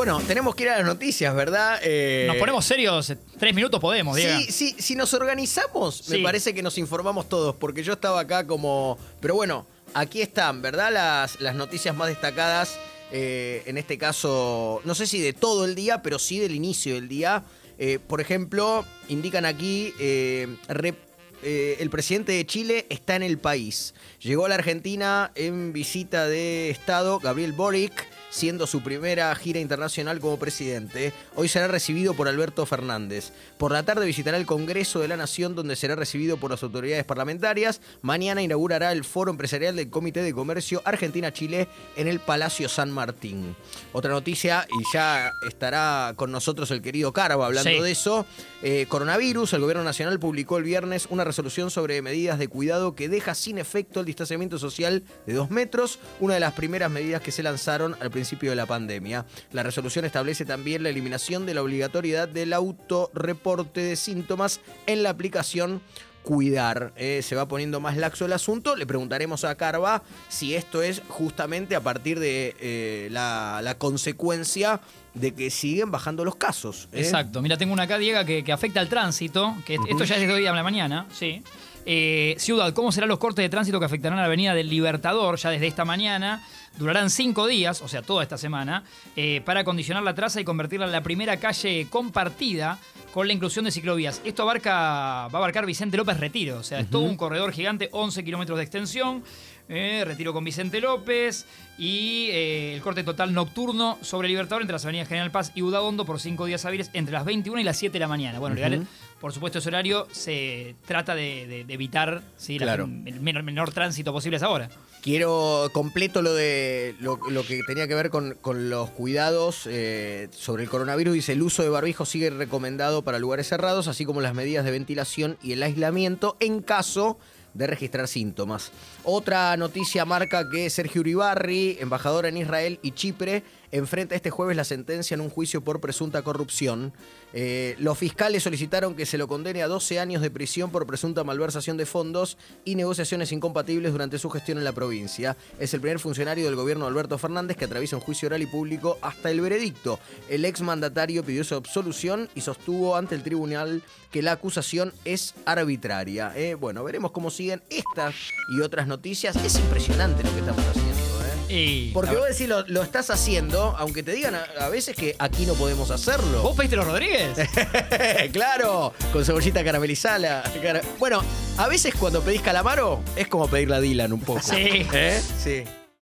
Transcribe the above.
Bueno, tenemos que ir a las noticias, ¿verdad? Eh, Nos ponemos serios, tres minutos podemos, Diego. Sí, sí, si nos organizamos, Sí. me parece que nos informamos todos, porque yo estaba acá como... Pero bueno, aquí están, ¿verdad? Las, las noticias más destacadas, eh, en este caso, no sé si de todo el día, pero sí del inicio del día. Eh, por ejemplo, indican aquí, eh, eh, el presidente de Chile está en el país. Llegó a la Argentina en visita de Estado, Gabriel Boric, siendo su primera gira internacional como presidente. Hoy será recibido por Alberto Fernández. Por la tarde visitará el Congreso de la Nación, donde será recibido por las autoridades parlamentarias. Mañana inaugurará el foro empresarial del Comité de Comercio Argentina-Chile en el Palacio San Martín. Otra noticia, y ya estará con nosotros el querido Carva hablando Sí. de eso. Eh, coronavirus, el gobierno nacional publicó el viernes una resolución sobre medidas de cuidado que deja sin efecto el distanciamiento social de dos metros, una de las primeras medidas que se lanzaron al principio de la pandemia. La resolución establece también la eliminación de la obligatoriedad del autorreporte de síntomas en la aplicación cuidar. Eh, se va poniendo más laxo el asunto. Le preguntaremos a Carva si esto es justamente a partir de eh, la, la consecuencia de que siguen bajando los casos. ¿eh? Exacto. Mira, tengo una acá, Diego, que, que afecta al tránsito. Que est- Esto ya es de hoy a la mañana, sí. Eh, Ciudad, ¿cómo serán los cortes de tránsito que afectarán a la avenida del Libertador ya desde esta mañana? Durarán cinco días, o sea, toda esta semana, eh, para acondicionar la traza y convertirla en la primera calle compartida con la inclusión de ciclovías. Esto abarca, va a abarcar Vicente López Retiro, o sea, es todo un corredor gigante, 11 kilómetros de extensión. eh, retiro con Vicente López y eh, el corte total nocturno sobre Libertador entre las avenidas General Paz y Udaondo por cinco días hábiles entre las 21 y las 7 de la mañana. Bueno, legal, por supuesto, ese horario se trata de, de- de evitar ¿sí? la- Claro. el menor, menor tránsito posible a esa hora. Quiero completo lo de lo, lo que tenía que ver con, con los cuidados eh, sobre el coronavirus. Dice, el uso de barbijo sigue recomendado para lugares cerrados, así como las medidas de ventilación y el aislamiento en caso de registrar síntomas. Otra noticia marca que Sergio Uribarri, embajador en Israel y Chipre, enfrenta este jueves la sentencia en un juicio por presunta corrupción. Eh, los fiscales solicitaron que se lo condene a 12 años de prisión por presunta malversación de fondos y negociaciones incompatibles durante su gestión en la provincia. Es el primer funcionario del gobierno Alberto Fernández que atraviesa un juicio oral y público hasta el veredicto. El exmandatario pidió su absolución y sostuvo ante el tribunal que la acusación es arbitraria. Eh, bueno, veremos cómo siguen estas y otras noticias. Es impresionante lo que estamos haciendo. ¿eh? Y, Porque vos decís, lo, lo estás haciendo, aunque te digan a, a veces que aquí no podemos hacerlo. ¿Vos pediste los Rodríguez? claro, con cebollita caramelizada. cara- Bueno, a veces cuando pedís calamaro es como pedirle a Dylan un poco. Sí. ¿Eh? Sí.